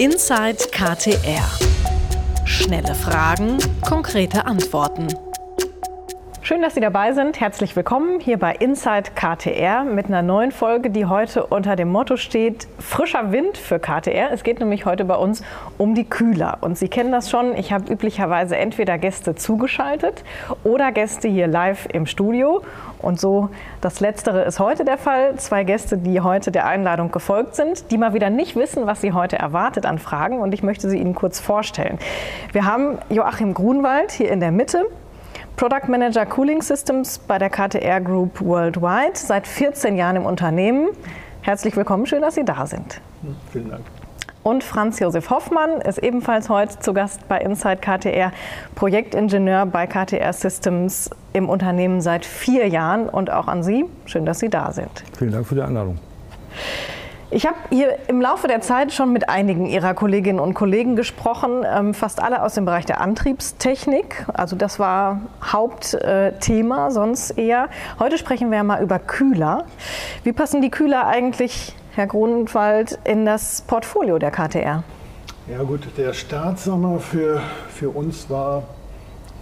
Inside KTR. Schnelle Fragen, konkrete Antworten. Schön, dass Sie dabei sind. Herzlich willkommen hier bei Inside KTR mit einer neuen Folge, die heute unter dem Motto steht Frischer Wind für KTR. Es geht nämlich heute bei uns um die Kühler. Und Sie kennen das schon. Ich habe üblicherweise entweder Gäste zugeschaltet oder Gäste hier live im Studio. Und so das Letztere ist heute der Fall. Zwei Gäste, die heute der Einladung gefolgt sind, die mal wieder nicht wissen, was sie heute erwartet an Fragen. Und ich möchte sie Ihnen kurz vorstellen. Wir haben Joachim Grunwald hier in der Mitte. Product Manager Cooling Systems bei der KTR Group Worldwide, seit 14 Jahren im Unternehmen. Herzlich willkommen, schön, dass Sie da sind. Vielen Dank. Und Franz Josef Hoffmann ist ebenfalls heute zu Gast bei Inside KTR, Projektingenieur bei KTR Systems im Unternehmen seit vier Jahren. Und auch an Sie, schön, dass Sie da sind. Vielen Dank für die Einladung. Ich habe hier im Laufe der Zeit schon mit einigen Ihrer Kolleginnen und Kollegen gesprochen, ähm, fast alle aus dem Bereich der Antriebstechnik. Also das war Hauptthema, sonst eher. Heute sprechen wir mal über Kühler. Wie passen die Kühler eigentlich, Herr Grunwald, in das Portfolio der KTR? Ja gut, der Start sagen wir, für, für uns war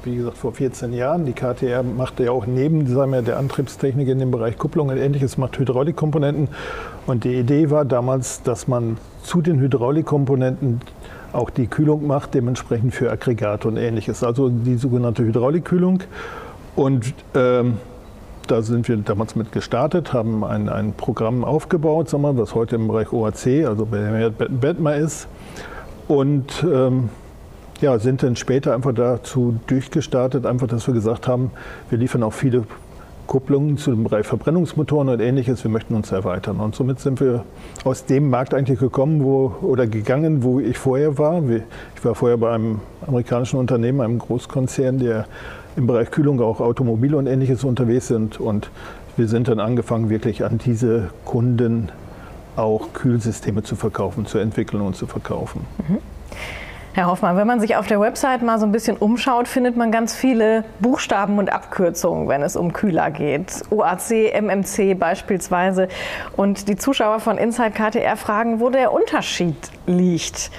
wie gesagt, vor 14 Jahren. Die KTR machte ja auch neben wir, der Antriebstechnik in dem Bereich Kupplung und ähnliches, macht Hydraulikkomponenten. Und die Idee war damals, dass man zu den Hydraulikkomponenten auch die Kühlung macht, dementsprechend für Aggregate und ähnliches. Also die sogenannte Hydraulikkühlung. Und ähm, da sind wir damals mit gestartet, haben ein, ein Programm aufgebaut, sagen wir, was heute im Bereich OAC, also bei Bettmer ist. Und ähm, ja, sind dann später einfach dazu durchgestartet, einfach, dass wir gesagt haben, wir liefern auch viele Kupplungen zu dem Bereich Verbrennungsmotoren und ähnliches. Wir möchten uns erweitern. Und somit sind wir aus dem Markt eigentlich gekommen wo, oder gegangen, wo ich vorher war. Ich war vorher bei einem amerikanischen Unternehmen, einem Großkonzern, der im Bereich Kühlung auch Automobile und ähnliches unterwegs sind. Und wir sind dann angefangen, wirklich an diese Kunden auch Kühlsysteme zu verkaufen, zu entwickeln und zu verkaufen. Mhm. Herr Hoffmann, wenn man sich auf der Website mal so ein bisschen umschaut, findet man ganz viele Buchstaben und Abkürzungen, wenn es um Kühler geht. OAC, MMC beispielsweise. Und die Zuschauer von Inside KTR fragen, wo der Unterschied liegt.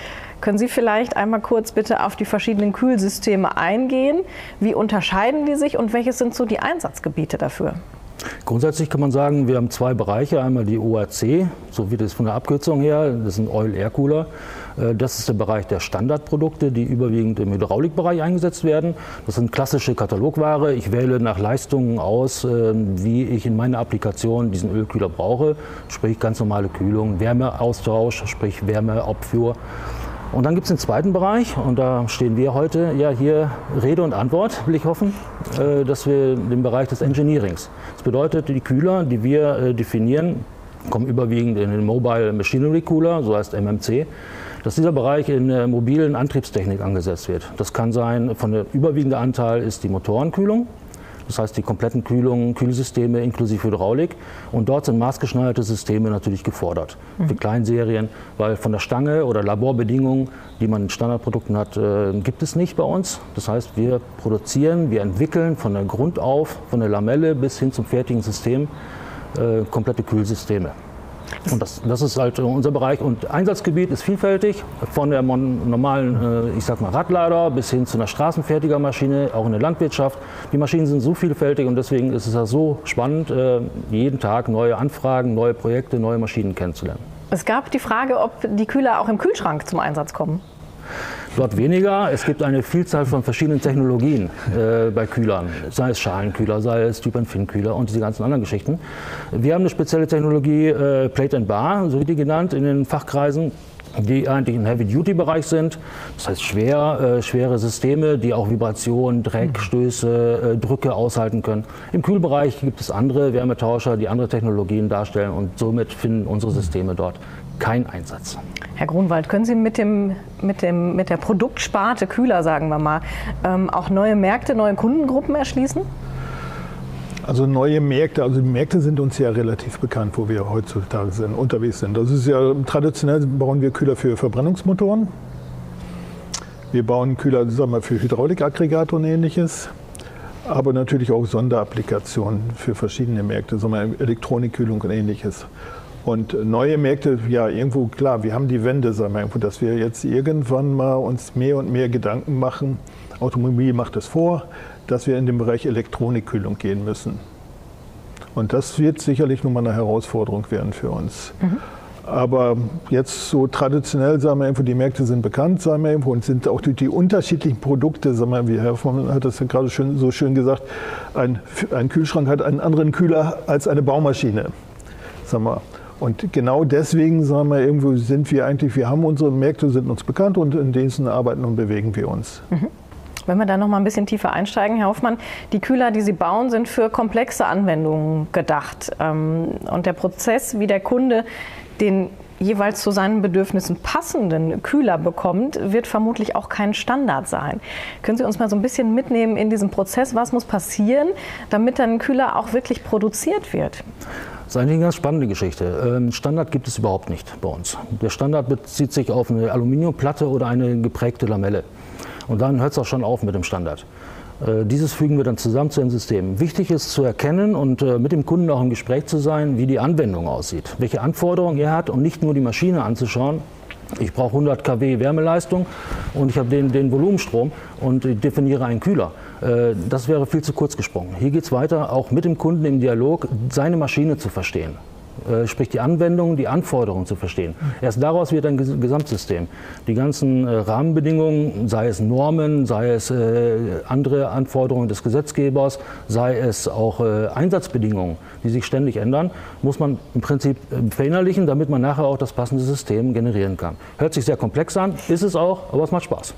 Können Sie vielleicht einmal kurz bitte auf die verschiedenen Kühlsysteme eingehen? Wie unterscheiden die sich und welches sind so die Einsatzgebiete dafür? Grundsätzlich kann man sagen, wir haben zwei Bereiche. Einmal die OAC, so wie das von der Abkürzung her, das sind Oil-Air-Cooler. Äh, das ist der Bereich der Standardprodukte, die überwiegend im Hydraulikbereich eingesetzt werden. Das sind klassische Katalogware. Ich wähle nach Leistungen aus, äh, wie ich in meiner Applikation diesen Ölkühler brauche, sprich ganz normale Kühlung, Wärmeaustausch, sprich Wärmeabfuhr. Und dann gibt es den zweiten Bereich und da stehen wir heute ja hier Rede und Antwort, will ich hoffen, äh, dass wir den Bereich des Engineerings. Das bedeutet, die Kühler, die wir definieren, kommen überwiegend in den Mobile Machinery Cooler, so heißt MMC dass dieser Bereich in der mobilen Antriebstechnik angesetzt wird. Das kann sein, von der überwiegende Anteil ist die Motorenkühlung. Das heißt, die kompletten Kühlungen, Kühlsysteme inklusive Hydraulik. Und dort sind maßgeschneiderte Systeme natürlich gefordert. Mhm. Für Kleinserien, weil von der Stange oder Laborbedingungen, die man in Standardprodukten hat, äh, gibt es nicht bei uns. Das heißt, wir produzieren, wir entwickeln von der Grund auf, von der Lamelle bis hin zum fertigen System, äh, komplette Kühlsysteme. Und das, das ist halt unser Bereich. Und Einsatzgebiet ist vielfältig, von der normalen, äh, ich sag mal, Radlader bis hin zu einer Straßenfertigermaschine, auch in der Landwirtschaft. Die Maschinen sind so vielfältig und deswegen ist es ja so spannend, äh, jeden Tag neue Anfragen, neue Projekte, neue Maschinen kennenzulernen. Es gab die Frage, ob die Kühler auch im Kühlschrank zum Einsatz kommen. Dort weniger. Es gibt eine Vielzahl von verschiedenen Technologien äh, bei Kühlern, sei es Schalenkühler, sei es Typ and Fin Kühler und diese ganzen anderen Geschichten. Wir haben eine spezielle Technologie, äh, Plate and Bar, so wird die genannt in den Fachkreisen die eigentlich im Heavy-Duty-Bereich sind. Das heißt schwer, äh, schwere Systeme, die auch Vibrationen, Dreck, Stöße, äh, Drücke aushalten können. Im Kühlbereich gibt es andere Wärmetauscher, die andere Technologien darstellen und somit finden unsere Systeme dort keinen Einsatz. Herr Grunwald, können Sie mit, dem, mit, dem, mit der Produktsparte Kühler, sagen wir mal, ähm, auch neue Märkte, neue Kundengruppen erschließen? Also neue Märkte, also die Märkte sind uns ja relativ bekannt, wo wir heutzutage sind, unterwegs sind. Das ist ja traditionell bauen wir Kühler für Verbrennungsmotoren. Wir bauen Kühler sagen wir, für Hydraulikaggregate und ähnliches, aber natürlich auch Sonderapplikationen für verschiedene Märkte, sagen wir, Elektronikkühlung und ähnliches. Und neue Märkte, ja, irgendwo klar, wir haben die Wende, sagen wir irgendwo, dass wir jetzt irgendwann mal uns mehr und mehr Gedanken machen, Automobil macht es vor, dass wir in den Bereich Elektronikkühlung gehen müssen. Und das wird sicherlich nochmal eine Herausforderung werden für uns. Mhm. Aber jetzt so traditionell, sagen wir irgendwo, die Märkte sind bekannt, sagen wir irgendwo, und sind auch die, die unterschiedlichen Produkte, sagen wir, wie Herr Hoffmann hat das ja gerade schön, so schön gesagt, ein, ein Kühlschrank hat einen anderen Kühler als eine Baumaschine. Sagen wir. Und genau deswegen, sagen wir, irgendwo sind wir eigentlich, wir haben unsere Märkte, sind uns bekannt und in denen arbeiten und bewegen wir uns. Mhm. Wenn wir da noch mal ein bisschen tiefer einsteigen, Herr Hoffmann, die Kühler, die Sie bauen, sind für komplexe Anwendungen gedacht. Ähm, und der Prozess, wie der Kunde den jeweils zu seinen Bedürfnissen passenden Kühler bekommt, wird vermutlich auch kein Standard sein. Können Sie uns mal so ein bisschen mitnehmen in diesem Prozess? Was muss passieren, damit dann ein Kühler auch wirklich produziert wird? Das ist eine ganz spannende Geschichte. Ähm, Standard gibt es überhaupt nicht bei uns. Der Standard bezieht sich auf eine Aluminiumplatte oder eine geprägte Lamelle. Und dann hört es auch schon auf mit dem Standard. Äh, dieses fügen wir dann zusammen zu den Systemen. Wichtig ist zu erkennen und äh, mit dem Kunden auch im Gespräch zu sein, wie die Anwendung aussieht, welche Anforderungen er hat und nicht nur die Maschine anzuschauen. Ich brauche 100 kW Wärmeleistung und ich habe den, den Volumenstrom und ich definiere einen Kühler. Äh, das wäre viel zu kurz gesprungen. Hier geht es weiter, auch mit dem Kunden im Dialog seine Maschine zu verstehen. Äh, sprich die Anwendungen, die Anforderungen zu verstehen. Erst daraus wird ein Gesamtsystem. Die ganzen äh, Rahmenbedingungen, sei es Normen, sei es äh, andere Anforderungen des Gesetzgebers, sei es auch Einsatzbedingungen, die sich ständig ändern, muss man im Prinzip verinnerlichen, damit man nachher auch das passende System generieren kann. Hört sich sehr komplex an, ist es auch, aber es macht Spaß.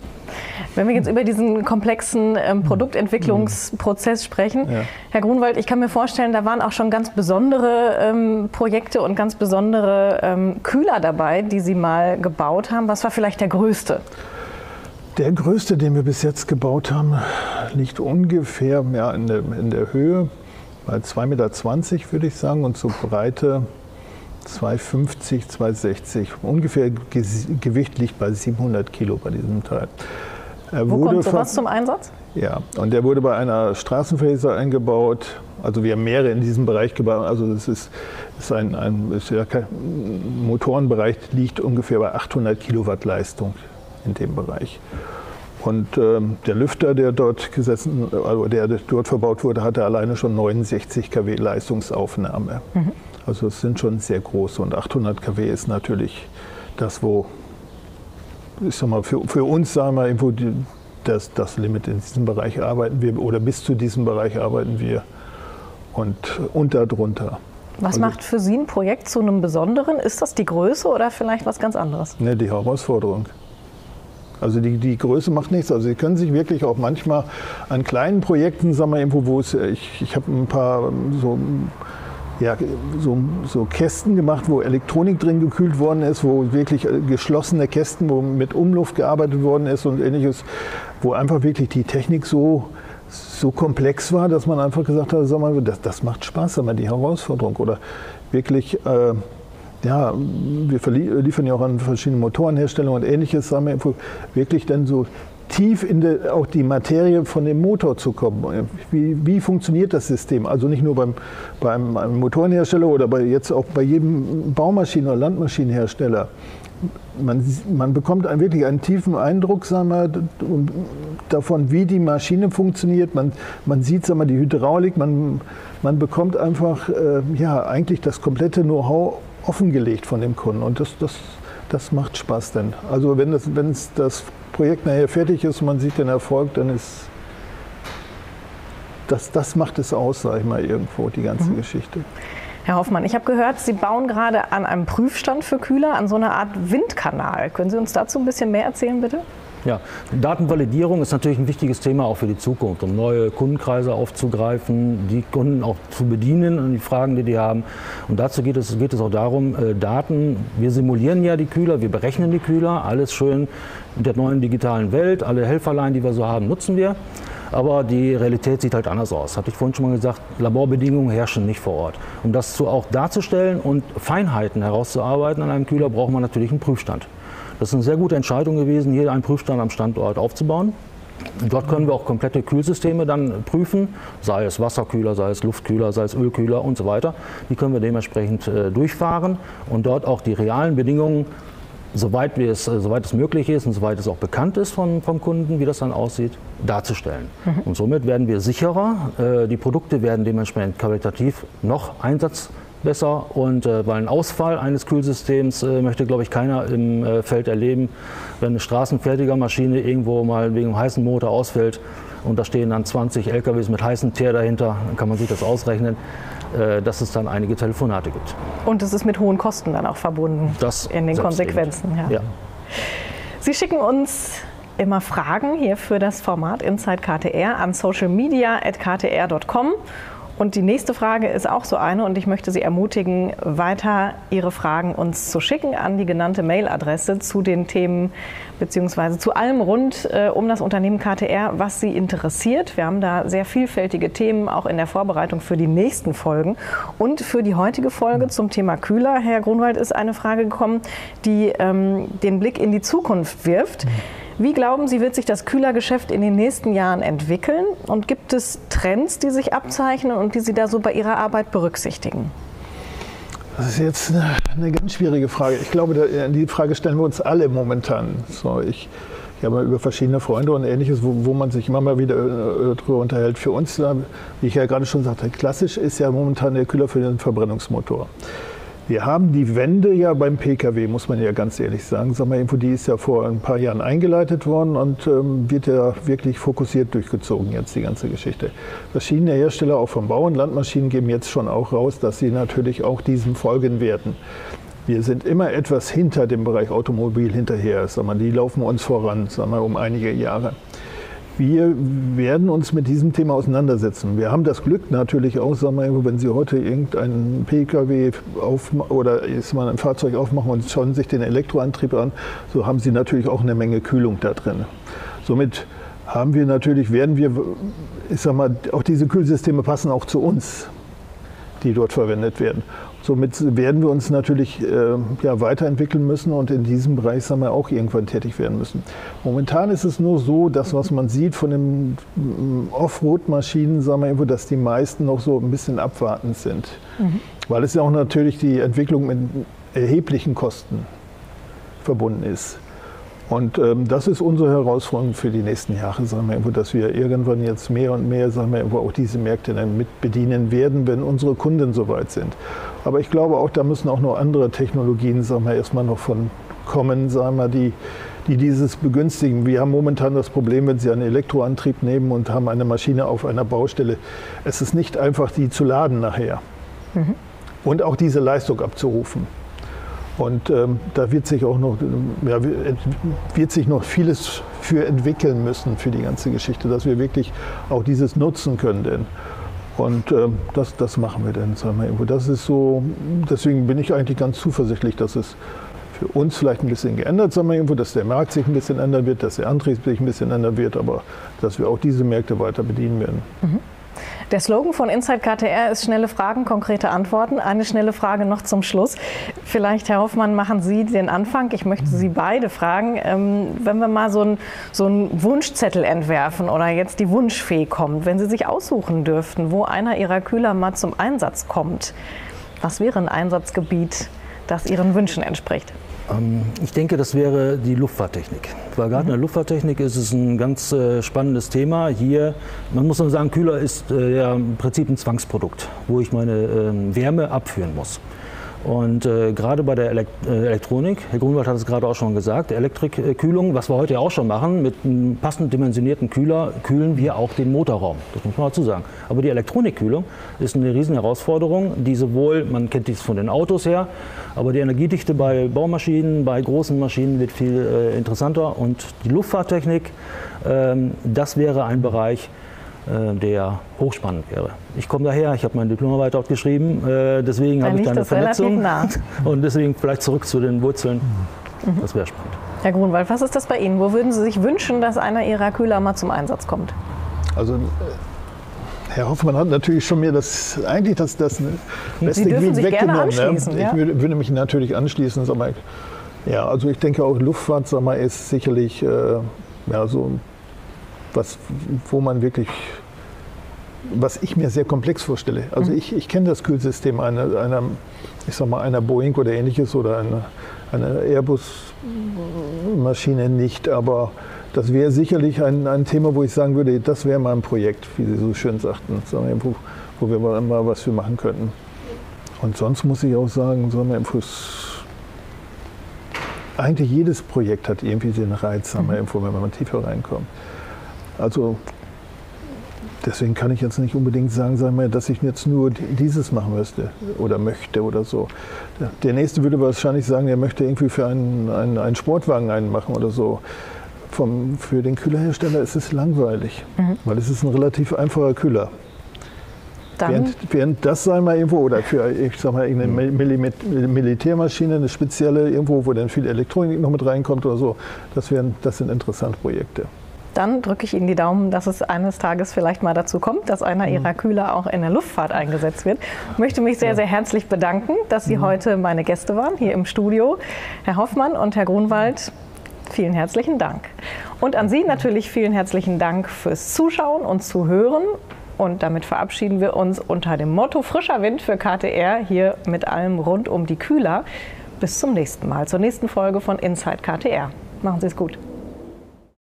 Wenn wir jetzt über diesen komplexen ähm, Produktentwicklungsprozess sprechen, ja. Herr Grunwald, ich kann mir vorstellen, da waren auch schon ganz besondere ähm, Projekte und ganz besondere ähm, Kühler dabei, die Sie mal gebaut haben. Was war vielleicht der größte? Der größte, den wir bis jetzt gebaut haben, liegt ungefähr ja, in, der, in der Höhe bei 2,20 Meter, würde ich sagen, und so Breite 2,50, 2,60. Ungefähr Gewicht liegt bei 700 Kilo bei diesem Teil. Er Wo kommt sowas zum Einsatz? Ja, und der wurde bei einer Straßenfräse eingebaut. Also wir haben mehrere in diesem Bereich gebaut. Also das ist, ist ein, ein ist ja kein, Motorenbereich liegt ungefähr bei 800 Kilowatt Leistung in dem Bereich. Und ähm, der Lüfter, der dort gesessen, also der dort verbaut wurde, hatte alleine schon 69 kW Leistungsaufnahme. Mhm. Also es sind schon sehr große und 800 kW ist natürlich das, wo ich sag mal, für, für uns sagen wir irgendwo die, das, das Limit in diesem Bereich arbeiten wir oder bis zu diesem Bereich arbeiten wir und, und darunter. Was also, macht für Sie ein Projekt zu einem besonderen? Ist das die Größe oder vielleicht was ganz anderes? Ne, die Herausforderung. Also die, die Größe macht nichts. Also Sie können sich wirklich auch manchmal an kleinen Projekten, sagen wir irgendwo, wo es, ich, ich habe ein paar so ja, so, so, Kästen gemacht, wo Elektronik drin gekühlt worden ist, wo wirklich geschlossene Kästen, wo mit Umluft gearbeitet worden ist und ähnliches, wo einfach wirklich die Technik so, so komplex war, dass man einfach gesagt hat, sag mal, das, das macht Spaß, sag mal, die Herausforderung. Oder wirklich, äh, ja, wir liefern ja auch an verschiedene Motorenherstellungen und ähnliches, sagen wir, wirklich dann so tief in de, auch die Materie von dem Motor zu kommen. Wie, wie funktioniert das System? Also nicht nur beim, beim, beim Motorenhersteller oder bei, jetzt auch bei jedem Baumaschinen- oder Landmaschinenhersteller. Man, man bekommt einen, wirklich einen tiefen Eindruck sagen wir, davon, wie die Maschine funktioniert. Man, man sieht sagen wir, die Hydraulik, man, man bekommt einfach äh, ja, eigentlich das komplette Know-how offengelegt von dem Kunden. Und das, das, das macht Spaß denn. Also wenn das, wenn das Projekt nachher fertig ist und man sieht den Erfolg, dann ist das, das macht es aus, sage ich mal, irgendwo, die ganze mhm. Geschichte. Herr Hoffmann, ich habe gehört, Sie bauen gerade an einem Prüfstand für Kühler, an so einer Art Windkanal. Können Sie uns dazu ein bisschen mehr erzählen, bitte? Ja, Datenvalidierung ist natürlich ein wichtiges Thema auch für die Zukunft, um neue Kundenkreise aufzugreifen, die Kunden auch zu bedienen und die Fragen, die die haben. Und dazu geht es, geht es auch darum, äh, Daten, wir simulieren ja die Kühler, wir berechnen die Kühler, alles schön in der neuen digitalen Welt, alle Helferlein, die wir so haben, nutzen wir. Aber die Realität sieht halt anders aus. Hatte ich vorhin schon mal gesagt, Laborbedingungen herrschen nicht vor Ort. Um das so auch darzustellen und Feinheiten herauszuarbeiten an einem Kühler, braucht man natürlich einen Prüfstand. Das ist eine sehr gute Entscheidung gewesen, hier einen Prüfstand am Standort aufzubauen. Dort können wir auch komplette Kühlsysteme dann prüfen, sei es Wasserkühler, sei es Luftkühler, sei es Ölkühler und so weiter. Die können wir dementsprechend äh, durchfahren und dort auch die realen Bedingungen, soweit, wir es, äh, soweit es möglich ist und soweit es auch bekannt ist von, vom Kunden, wie das dann aussieht, darzustellen. Mhm. Und somit werden wir sicherer. Äh, die Produkte werden dementsprechend qualitativ noch einsatzfähiger besser und äh, weil ein Ausfall eines Kühlsystems möchte, glaube ich, keiner im Feld erleben. Wenn eine Straßenfertigermaschine irgendwo mal wegen einem heißen Motor ausfällt und da stehen dann 20 LKWs mit heißem Teer dahinter, dann kann man sich das ausrechnen, dass es dann einige Telefonate gibt. Und es ist mit hohen Kosten dann auch verbunden das in den Konsequenzen. Ja. ja. Sie schicken uns immer Fragen hier für das Format Inside KTR an socialmedia.ktr.com und die nächste Frage ist auch so eine und ich möchte Sie ermutigen, weiter Ihre Fragen uns zu schicken an die genannte Mailadresse zu den Themen bzw. zu allem rund äh, um das Unternehmen KTR, was Sie interessiert. Wir haben da sehr vielfältige Themen auch in der Vorbereitung für die nächsten Folgen. Und für die heutige Folge zum Thema Kühler, Herr Grunwald, ist eine Frage gekommen, die ähm, den Blick in die Zukunft wirft. Mhm. Wie glauben Sie, wird sich das Kühlergeschäft in den nächsten Jahren entwickeln? Und gibt es Trends, die sich abzeichnen und die Sie da so bei Ihrer Arbeit berücksichtigen? Das ist jetzt eine, eine ganz schwierige Frage. Ich glaube, die Frage stellen wir uns alle momentan. So, ich, ich habe über verschiedene Freunde und ähnliches, wo, wo man sich immer mal wieder äh, darüber unterhält. Für uns, wie ich ja gerade schon sagte, klassisch ist ja momentan der Kühler für den Verbrennungsmotor. Wir haben die Wende ja beim Pkw, muss man ja ganz ehrlich sagen. Sag mal, die ist ja vor ein paar Jahren eingeleitet worden und ähm, wird ja wirklich fokussiert durchgezogen jetzt die ganze Geschichte. Verschiedene Hersteller auch vom Bau und Landmaschinen geben jetzt schon auch raus, dass sie natürlich auch diesem folgen werden. Wir sind immer etwas hinter dem Bereich Automobil hinterher. Sag mal, die laufen uns voran, sag mal, um einige Jahre. Wir werden uns mit diesem Thema auseinandersetzen. Wir haben das Glück natürlich auch, sagen wir, wenn Sie heute irgendeinen Pkw auf, oder ist mal ein Fahrzeug aufmachen und schauen sich den Elektroantrieb an, so haben Sie natürlich auch eine Menge Kühlung da drin. Somit haben wir natürlich, werden wir, ich sag mal, auch diese Kühlsysteme passen auch zu uns, die dort verwendet werden. Somit werden wir uns natürlich äh, ja, weiterentwickeln müssen und in diesem Bereich sagen wir, auch irgendwann tätig werden müssen. Momentan ist es nur so, dass was man sieht von den mm, Offroad-Maschinen, sagen wir, dass die meisten noch so ein bisschen abwartend sind. Mhm. Weil es ja auch natürlich die Entwicklung mit erheblichen Kosten verbunden ist. Und ähm, das ist unsere Herausforderung für die nächsten Jahre, sagen wir, dass wir irgendwann jetzt mehr und mehr sagen wir, auch diese Märkte dann mit bedienen werden, wenn unsere Kunden soweit sind. Aber ich glaube auch, da müssen auch noch andere Technologien sagen wir, erstmal noch von kommen, sagen wir, die, die dieses begünstigen. Wir haben momentan das Problem, wenn Sie einen Elektroantrieb nehmen und haben eine Maschine auf einer Baustelle, es ist nicht einfach, die zu laden nachher. Mhm. Und auch diese Leistung abzurufen. Und ähm, da wird sich auch noch, ja, wird sich noch vieles für entwickeln müssen für die ganze Geschichte, dass wir wirklich auch dieses nutzen können. Denn. Und ähm, das, das machen wir dann. Sagen wir. Das ist so, deswegen bin ich eigentlich ganz zuversichtlich, dass es für uns vielleicht ein bisschen geändert, sagen wir irgendwo, dass der Markt sich ein bisschen ändern wird, dass der Antrieb sich ein bisschen ändern wird, aber dass wir auch diese Märkte weiter bedienen werden. Mhm. Der Slogan von Inside KTR ist schnelle Fragen, konkrete Antworten. Eine schnelle Frage noch zum Schluss. Vielleicht, Herr Hoffmann, machen Sie den Anfang. Ich möchte Sie beide fragen. Ähm, wenn wir mal so einen so Wunschzettel entwerfen oder jetzt die Wunschfee kommt, wenn Sie sich aussuchen dürften, wo einer Ihrer Kühler mal zum Einsatz kommt, was wäre ein Einsatzgebiet, das Ihren Wünschen entspricht? Ähm, ich denke, das wäre die Luftfahrttechnik. Weil gerade in der mhm. Luftfahrttechnik ist es ein ganz äh, spannendes Thema. Hier, man muss sagen, Kühler ist äh, ja im Prinzip ein Zwangsprodukt, wo ich meine ähm, Wärme abführen muss. Und äh, gerade bei der Elekt äh, Elektronik, Herr Grunwald hat es gerade auch schon gesagt, Elektrikkühlung, was wir heute auch schon machen, mit einem passend dimensionierten Kühler kühlen wir auch den Motorraum. Das muss man dazu sagen. Aber die Elektronikkühlung ist eine riesen Herausforderung, die sowohl, man kennt dies von den Autos her, aber die Energiedichte bei Baumaschinen, bei großen Maschinen wird viel äh, interessanter. Und die Luftfahrttechnik, ähm, das wäre ein Bereich, der hochspannend wäre. Ich komme daher, ich habe meine Diplomarbeit dort geschrieben, äh, deswegen habe ich da eine Vernetzung. Und deswegen vielleicht zurück zu den Wurzeln. Mhm. Das wäre spannend. Herr Grunwald, was ist das bei Ihnen? Wo würden Sie sich wünschen, dass einer Ihrer Kühler mal zum Einsatz kommt? Also äh, Herr Hoffmann hat natürlich schon mir das eigentlich das, das beste Sie dürfen sich gerne ne? anschließen. Ne? Ich würde, würde, mich natürlich anschließen. Sag mal, ja, also ich denke auch Luftfahrt sag mal, ist sicherlich äh, ja, so was, wo man wirklich, was ich mir sehr komplex vorstelle. Also mhm. ich, ich kenne das Kühlsystem einer, einer, ich sag mal, einer Boeing oder ähnliches oder einer, einer Airbus-Maschine nicht, aber das wäre sicherlich ein, ein Thema, wo ich sagen würde, das wäre mal ein Projekt, wie Sie so schön sagten, wo, wo wir mal was für machen könnten. Und sonst muss ich auch sagen, sagen wir, eigentlich jedes Projekt hat irgendwie den Reiz, wir, mhm. wenn man tiefer reinkommt. Also deswegen kann ich jetzt nicht unbedingt sagen, sagen wir, dass ich jetzt nur dieses machen müsste oder möchte oder so. Der nächste würde wahrscheinlich sagen, er möchte irgendwie für einen, einen, einen Sportwagen einen machen oder so. Vom, für den Kühlerhersteller ist es langweilig, mhm. weil es ist ein relativ einfacher Kühler. Während, während, das sei mal irgendwo, oder für ich sag mal, eine mhm. Militärmaschine, eine spezielle, irgendwo, wo dann viel Elektronik noch mit reinkommt oder so, das, wären, das sind interessante Projekte. Dann drücke ich Ihnen die Daumen, dass es eines Tages vielleicht mal dazu kommt, dass einer mhm. Ihrer Kühler auch in der Luftfahrt eingesetzt wird. Ich möchte mich sehr, sehr herzlich bedanken, dass Sie mhm. heute meine Gäste waren hier im Studio. Herr Hoffmann und Herr Grunwald, vielen herzlichen Dank. Und an Sie natürlich vielen herzlichen Dank fürs Zuschauen und Zuhören. Und damit verabschieden wir uns unter dem Motto Frischer Wind für KTR hier mit allem rund um die Kühler. Bis zum nächsten Mal, zur nächsten Folge von Inside KTR. Machen Sie es gut.